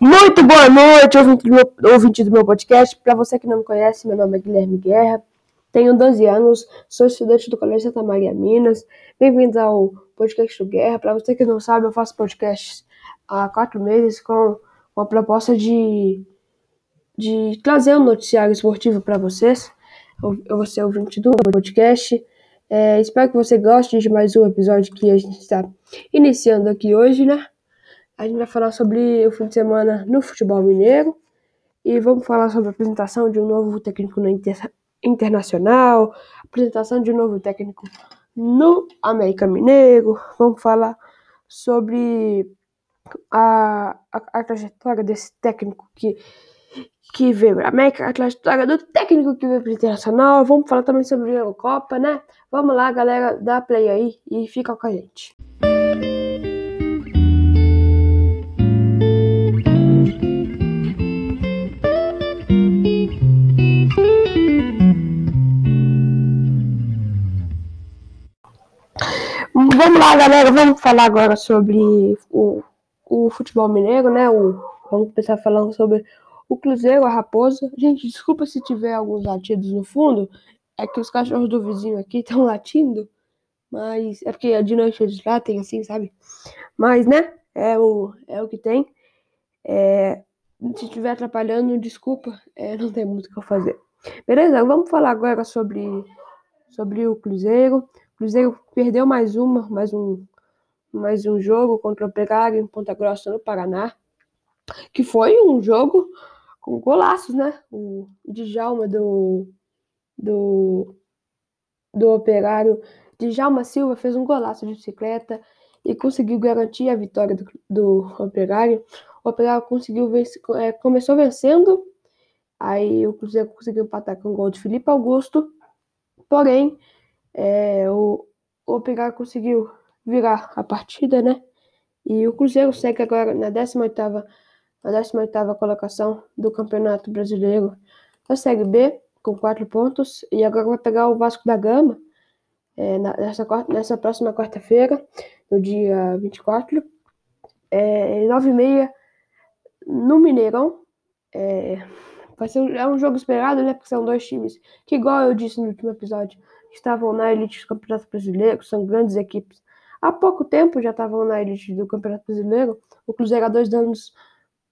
Muito boa noite, ouvinte do meu, ouvinte do meu podcast. Para você que não me conhece, meu nome é Guilherme Guerra, tenho 12 anos, sou estudante do Colégio Santa Maria Minas. Bem-vindos ao podcast do Guerra. Para você que não sabe, eu faço podcasts há quatro meses com, com a proposta de, de trazer um noticiário esportivo para vocês. Eu, eu vou ser ouvinte do podcast. É, espero que você goste de mais um episódio que a gente está iniciando aqui hoje, né? A gente vai falar sobre o fim de semana no futebol mineiro e vamos falar sobre a apresentação de um novo técnico no inter internacional, apresentação de um novo técnico no América Mineiro. Vamos falar sobre a, a, a trajetória desse técnico que, que veio para a América, a trajetória do técnico que veio para o Internacional. Vamos falar também sobre a Eurocopa, né? Vamos lá, galera, dá play aí e fica com a gente. Vamos lá, galera. Vamos falar agora sobre o, o futebol mineiro, né? O, vamos começar falando sobre o Cruzeiro, a Raposa. Gente, desculpa se tiver alguns latidos no fundo. É que os cachorros do vizinho aqui estão latindo. Mas é porque de noite eles latem assim, sabe? Mas, né? É o, é o que tem. É, se estiver atrapalhando, desculpa. É, não tem muito o que eu fazer. Beleza? Vamos falar agora sobre, sobre o Cruzeiro. Cruzeiro perdeu mais uma, mais um, mais um jogo contra o Operário em Ponta Grossa, no Paraná, que foi um jogo com golaços, né? O Djalma do, do, do Operário, Djalma Silva fez um golaço de bicicleta e conseguiu garantir a vitória do, do Operário. O Operário conseguiu vencer, é, começou vencendo, aí o Cruzeiro conseguiu empatar com o gol de Felipe Augusto, porém é, o, o conseguiu virar a partida, né? E o Cruzeiro segue agora na 18ª, na 18 colocação do Campeonato Brasileiro da Série B, com 4 pontos, e agora vai pegar o Vasco da Gama é, nessa, nessa próxima quarta-feira, no dia 24, é, 9h30, no Mineirão. É, vai ser, é um jogo esperado, né? Porque são dois times que, igual eu disse no último episódio, estavam na elite do Campeonato Brasileiro, são grandes equipes. Há pouco tempo já estavam na elite do Campeonato Brasileiro. O Cruzeiro há dois anos,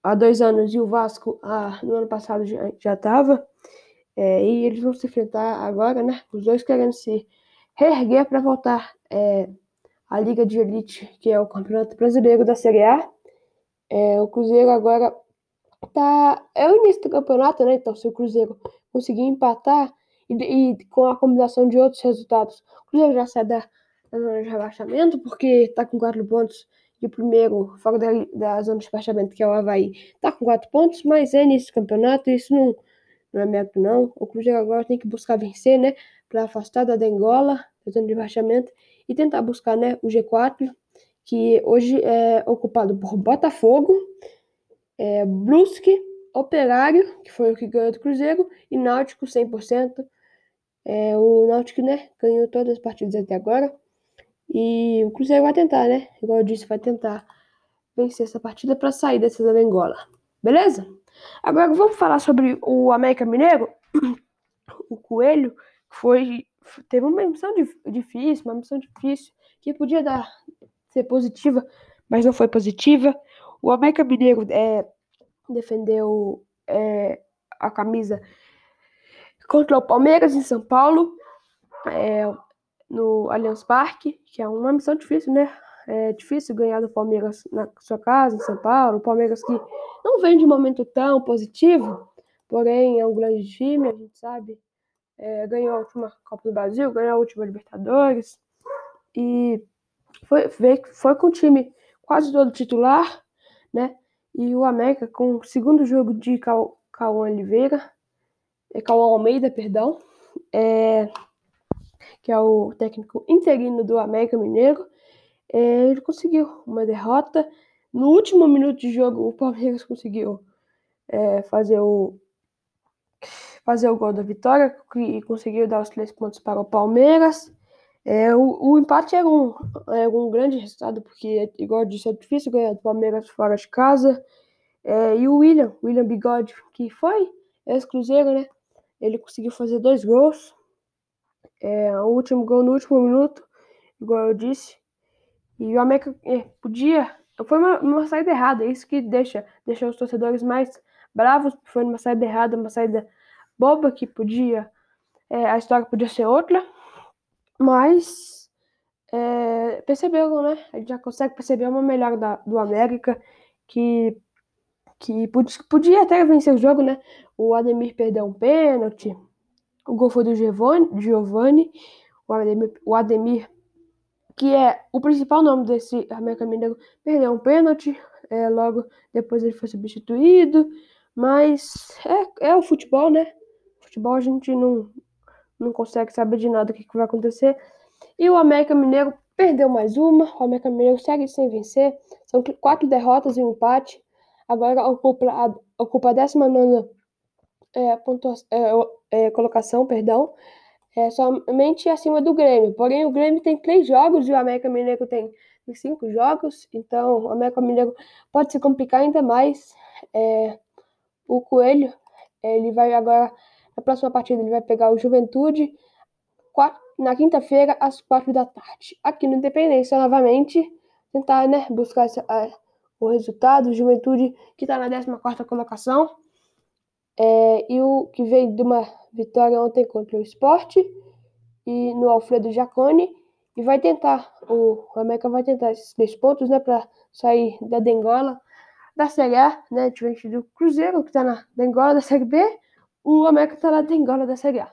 há dois anos e o Vasco no ano passado já estava. É, e eles vão se enfrentar agora, né? Os dois querendo se reerguer para voltar é, à Liga de Elite, que é o Campeonato Brasileiro da Série A. É, o Cruzeiro agora tá. É o início do campeonato, né? Então, se o Cruzeiro conseguir empatar, e, e, com a combinação de outros resultados, o Cruzeiro já sai da, zona de rebaixamento, porque está com quatro pontos, e o primeiro, fora da, da zona de rebaixamento, que é o Havaí, está com quatro pontos, mas é nesse campeonato, isso não, não é mérito, não. O Cruzeiro agora tem que buscar vencer, né, para afastar da Dengola, da zona de rebaixamento, e tentar buscar, né, o G4, que hoje é ocupado por Botafogo, é, Brusque, Operário, que foi o que ganhou do Cruzeiro, e Náutico 100%. É, o Náutico, né, ganhou todas as partidas até agora. E o Cruzeiro vai tentar, né? Igual eu disse, vai tentar vencer essa partida para sair dessa Angola. Beleza? Agora vamos falar sobre o América Mineiro. O Coelho foi teve uma missão difícil, uma missão difícil que podia dar ser positiva, mas não foi positiva. O América Mineiro é, defendeu é, a camisa contra o Palmeiras em São Paulo, é, no Allianz Parque, que é uma missão difícil, né? É difícil ganhar do Palmeiras na sua casa, em São Paulo. O Palmeiras que não vem de um momento tão positivo, porém é um grande time, a gente sabe. É, ganhou a última Copa do Brasil, ganhou a última Libertadores. E foi, foi com o time quase todo titular, né? E o América com o segundo jogo de Cauã Oliveira, é Cauã Almeida, perdão, é, que é o técnico interino do América Mineiro, é, ele conseguiu uma derrota. No último minuto de jogo, o Palmeiras conseguiu é, fazer o fazer o gol da vitória e conseguiu dar os três pontos para o Palmeiras. É, o, o, empate era um, era um grande resultado, porque, igual eu disse, é difícil ganhar do Palmeiras fora de casa. É, e o William, William Bigode, que foi ex-Cruzeiro, né? Ele conseguiu fazer dois gols. É, o último gol no último minuto, igual eu disse. E o América é, podia. Foi uma, uma saída errada, isso que deixa, deixa os torcedores mais bravos. Foi uma saída errada, uma saída boba que podia. É, a história podia ser outra. Mas é, percebeu, né? A gente já consegue perceber uma melhora da, do América que que podia até vencer o jogo, né? O Ademir perdeu um pênalti, o gol foi do Giovanni, o Ademir, o Ademir, que é o principal nome desse América Mineiro, perdeu um pênalti, é, logo depois ele foi substituído, mas é, é o futebol, né? Futebol a gente não, não consegue saber de nada o que, que vai acontecer. E o América Mineiro perdeu mais uma, o América Mineiro segue sem vencer, são quatro derrotas e um empate, agora ocupa a, ocupa a 19 é, pontua, é, é, colocação, perdão, é, somente acima do Grêmio. Porém, o Grêmio tem três jogos e o América Mineiro tem cinco jogos, então o América Mineiro pode se complicar ainda mais. É, o Coelho, ele vai agora, na próxima partida, ele vai pegar o Juventude na quinta-feira, às quatro da tarde. Aqui no Independência, novamente, tentar né, buscar essa, o resultado, Juventude que está na 14 colocação, é, e o que veio de uma vitória ontem contra o Esporte e no Alfredo Jacone, e vai tentar, o América vai tentar esses três pontos, né, para sair da Dengola, da Série A, né, diferente do Cruzeiro, que está na Dengola da Série B, o América está na Dengola da Série A.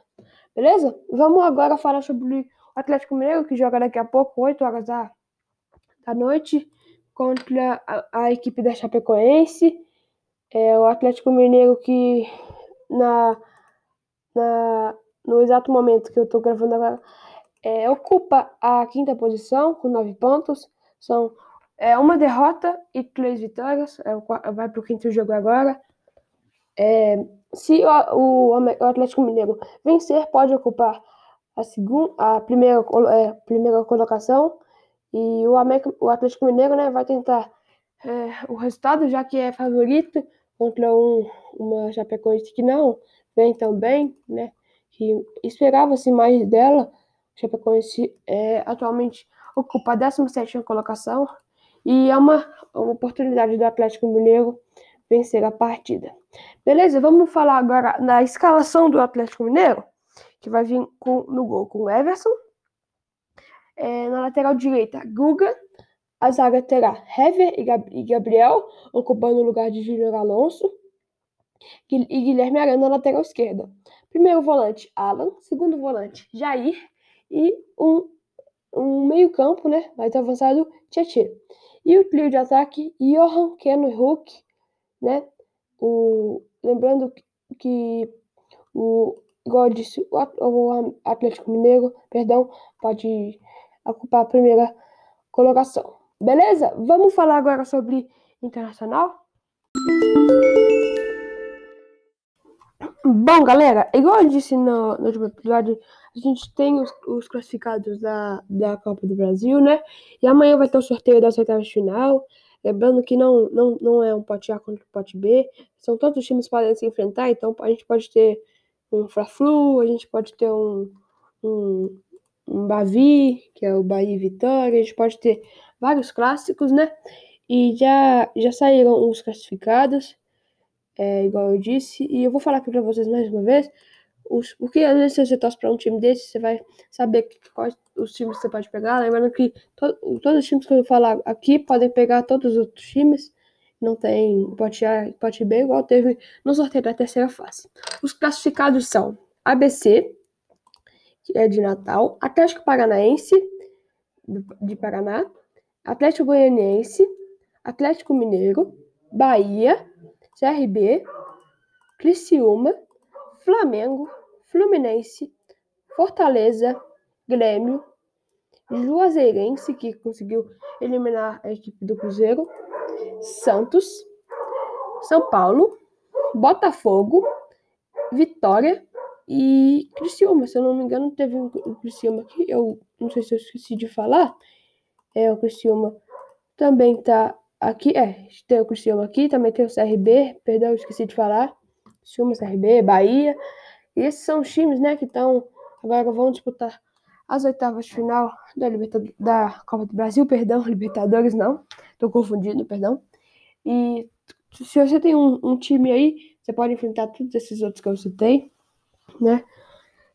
Beleza? Vamos agora falar sobre o Atlético Mineiro, que joga daqui a pouco, 8 horas da, da noite, contra a, a equipe da Chapecoense. É, o Atlético Mineiro que na, na, no exato momento que eu estou gravando agora é, ocupa a quinta posição com nove pontos. São é, uma derrota e três vitórias. É, vai para o quinto jogo agora. É, se o, o, o, Atlético Mineiro vencer, pode ocupar a, segunda, a primeira, é, primeira colocação e o, América, o Atlético Mineiro né, vai tentar é, o resultado, já que é favorito contra um, uma Chapecoense que não vem tão bem, né? Que esperava-se mais dela. A Chapecoense é, atualmente ocupa a 17 colocação e é uma, uma oportunidade do Atlético Mineiro vencer a partida. Beleza, vamos falar agora na escalação do Atlético Mineiro, que vai vir com, no gol com o Everson, é, na lateral direita, Guga. A zaga terá Hever e Gabriel, ocupando o lugar de Júnior Alonso. E Guilherme Arana na lateral esquerda. Primeiro volante, Alan. Segundo volante, Jair. E um, um meio-campo, né? Mais avançado, Tietchan. E o trio de ataque, Johan, Keno e Hulk, né? O, lembrando que o, igual disse, o Atlético Mineiro, perdão, pode ocupar a primeira colocação. Beleza? Vamos falar agora sobre internacional? Bom, galera, igual eu disse no, no último episódio, a gente tem os, os, classificados da, da Copa do Brasil, né? E amanhã vai ter o sorteio das oitavas final. Lembrando que não, não, não é um pote A contra o pote B. São todos os times que podem se enfrentar, então a gente pode ter um Fla-Flu, a gente pode ter um, um, um Bavi, que é o Bahia Vitória, a gente pode ter vários clássicos, né? E já, já saíram os classificados, é, igual eu disse, e eu vou falar aqui pra vocês mais uma vez, os, porque às vezes você torce pra um time desse, você vai saber quais os times que você pode pegar, lembrando que to, todos os times que eu falar aqui podem pegar todos os outros times, não tem pote A e pote B, igual teve no sorteio da terceira fase. Os classificados são ABC, que é de Natal, Atlético Paranaense, de Paraná, Atlético Goianiense, Atlético Mineiro, Bahia, CRB, Criciúma, Flamengo, Fluminense, Fortaleza, Grêmio, Juazeirense, que conseguiu eliminar a equipe do Cruzeiro, Santos, São Paulo, Botafogo, Vitória e Criciúma, se eu não me engano, teve um Criciúma aqui, eu não sei se eu esqueci de falar, é, o Criciúma também tá aqui, é, tem o Cristiano aqui, também tem o CRB, perdão, esqueci de falar. Chama CRB, Bahia. E esses são os times, né, que estão agora vão disputar as oitavas de final da, Libertad da Copa do Brasil, perdão, Libertadores não, tô confundindo, perdão. E se você tem um, um time aí, você pode enfrentar todos esses outros que eu citei, né?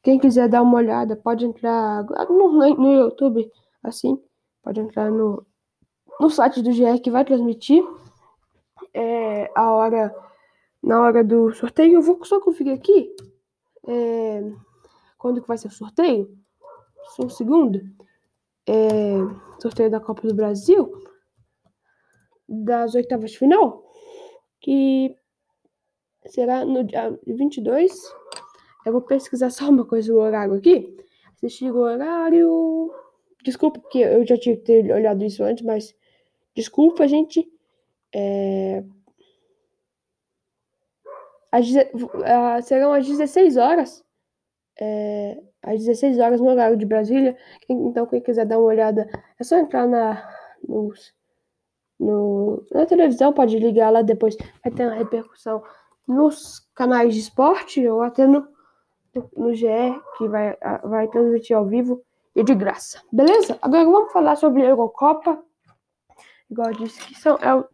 Quem quiser dar uma olhada, pode entrar no, no YouTube, assim, pode entrar no, no site do GR que vai transmitir é, a hora, na hora do sorteio. Eu vou só conferir aqui é, quando que vai ser o sorteio. Só um segundo. É, sorteio da Copa do Brasil, das oitavas de final, que será no dia 22 eu vou pesquisar só uma coisa, o horário aqui. Assistir o horário. Desculpa, porque eu já tinha que ter olhado isso antes, mas desculpa, gente. É... Às, uh, serão às 16 horas. É, às 16 horas no horário de Brasília. Então, quem quiser dar uma olhada, é só entrar na, nos, no, na televisão, pode ligar lá depois. Vai ter uma repercussão nos canais de esporte ou até no, no GE, que vai, vai transmitir ao vivo e de graça. Beleza? Agora vamos falar sobre a Eurocopa. Igual eu disse, que são, é o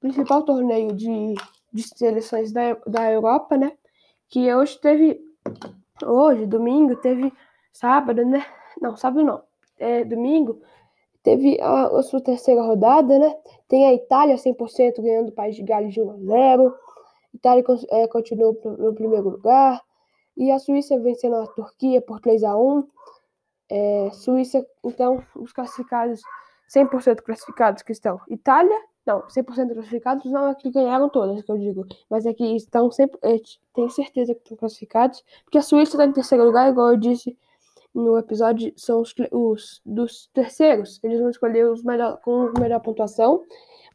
principal torneio de, de seleções da, da Europa, né? Que hoje teve. Hoje, domingo, teve. Sábado, né? Não, sábado não. É domingo. Teve a, a sua terceira rodada, né? Tem a Itália 100% ganhando o País de Gales de 1 a 0. Itália é, continuou no primeiro lugar. E a Suíça vencendo a Turquia por 3 a 1 é, Suíça, então, os classificados, 100% classificados que estão Itália, não, 100% classificados não é que ganharam todas, que eu digo, mas é que estão sempre, é, tem certeza que estão classificados, porque a Suíça está em terceiro lugar, igual eu disse no episódio, são os, os dos terceiros, eles vão escolher os melhor, com melhor pontuação,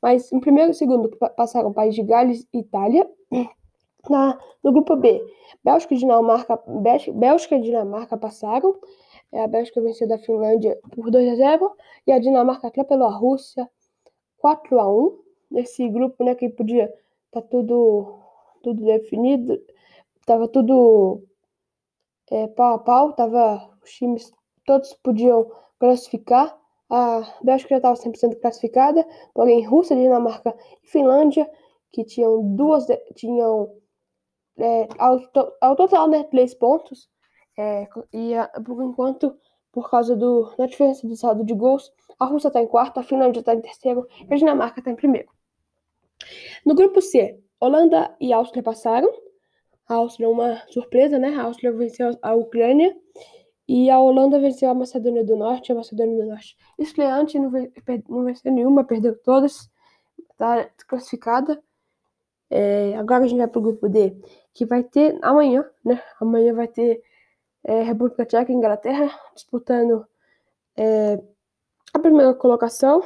mas em primeiro e segundo passaram País de Gales e Itália, na, no grupo B, Bélgica e Dinamarca, Bélgica e Dinamarca passaram. É, a Bélgica venceu da Finlândia por 2 a 0 e a Dinamarca atropelou a Rússia 4 a 1. Nesse grupo, né, que podia tá tudo tudo definido, tava tudo é, pau a pau, tava os times todos podiam classificar. A Bélgica já estava 100% classificada, porém Rússia, Dinamarca e Finlândia, que tinham duas tinham é, ao, to, ao, total, né, três pontos. É, e a, por enquanto, por causa do, da diferença de saldo de gols, a Rússia está em quarto, a Finlândia está em terceiro e a Dinamarca está em primeiro. No grupo C, Holanda e Áustria passaram. A Áustria é uma surpresa, né? A Áustria venceu a Ucrânia e a Holanda venceu a Macedônia do Norte. A Macedônia do Norte estreante, não, não venceu nenhuma, perdeu todas, está desclassificada. É, agora a gente vai para o grupo D, que vai ter amanhã, né? Amanhã vai ter é, República Tcheca e Inglaterra disputando é, a primeira colocação.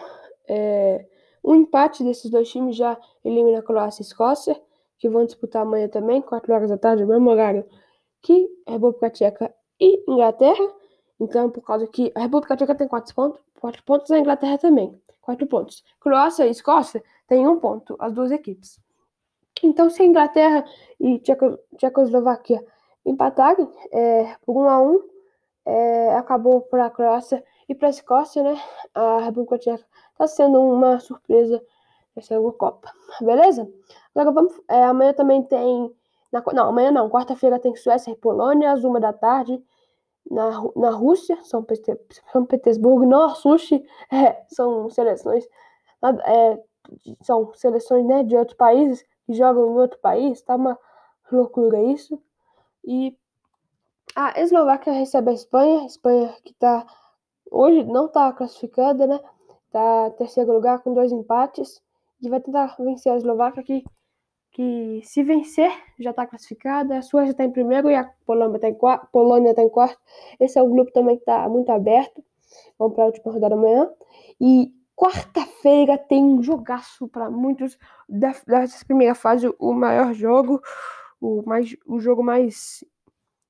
É, um empate desses dois times já elimina a Croácia e a Escócia, que vão disputar amanhã também, 4 horas da tarde, mesmo horário que a República Tcheca e Inglaterra. Então, por causa que a República Tcheca tem 4 pontos, 4 pontos, a Inglaterra também, 4 pontos. Croácia e Escócia têm 1 ponto, as duas equipes. Então, se a Inglaterra e Tcheco, Tchecoslovaquia empatarem é, por 1 a 1 é, acabou para a Croácia e para a Escócia, né? A República Tcheca está sendo uma surpresa nessa Eurocopa, beleza? Agora vamos. É, amanhã também tem. Na, não, amanhã não. Quarta-feira tem Suécia e Polônia, às uma da tarde, na, na Rússia, São, São Petersburgo. Não assuste, é, são seleções. É, são seleções né, de outros países que jogam em outro país, tá uma loucura isso. E a Eslováquia recebe a Espanha, a Espanha que tá hoje não tá classificada, né? Tá em terceiro lugar com dois empates e vai tentar vencer a Eslováquia que que se vencer já está classificada, a Suécia está em primeiro e a Polônia está em quarto, Polônia tá em quarto. Esse é um grupo também que está muito aberto. Vamos para a última rodada amanhã. E Quarta-feira tem um jogaço para muitos dessa primeira fase, o maior jogo, o, mais, o jogo mais,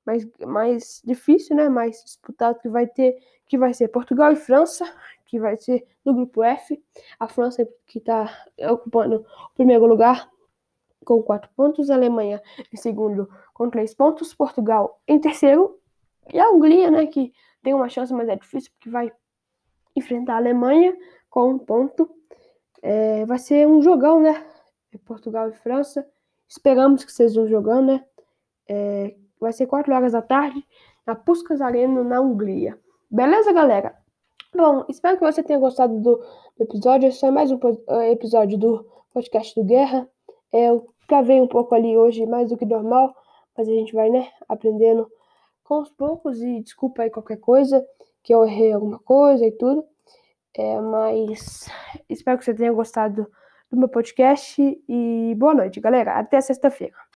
mais, mais difícil, né? Mais disputado que vai ter, que vai ser Portugal e França, que vai ser no grupo F. A França, que está ocupando o primeiro lugar com quatro pontos, a Alemanha em segundo com três pontos, Portugal em terceiro, e a Hungria, né, que tem uma chance, mas é difícil porque vai enfrentar a Alemanha com um ponto. É, vai ser um jogão, né? Portugal e França. Esperamos que seja um jogão, né? É, vai ser 4 horas da tarde na Puskas Arena, na Hungria. Beleza, galera? Bom, espero que você tenha gostado do, episódio. Esse é mais um uh, episódio do podcast do Guerra. É, eu gravei um pouco ali hoje, mais do que normal, mas a gente vai, né, aprendendo com os poucos. E desculpa aí qualquer coisa, que eu errei alguma coisa e tudo. É, mas espero que você tenha gostado do meu podcast e boa noite, galera. Até sexta-feira.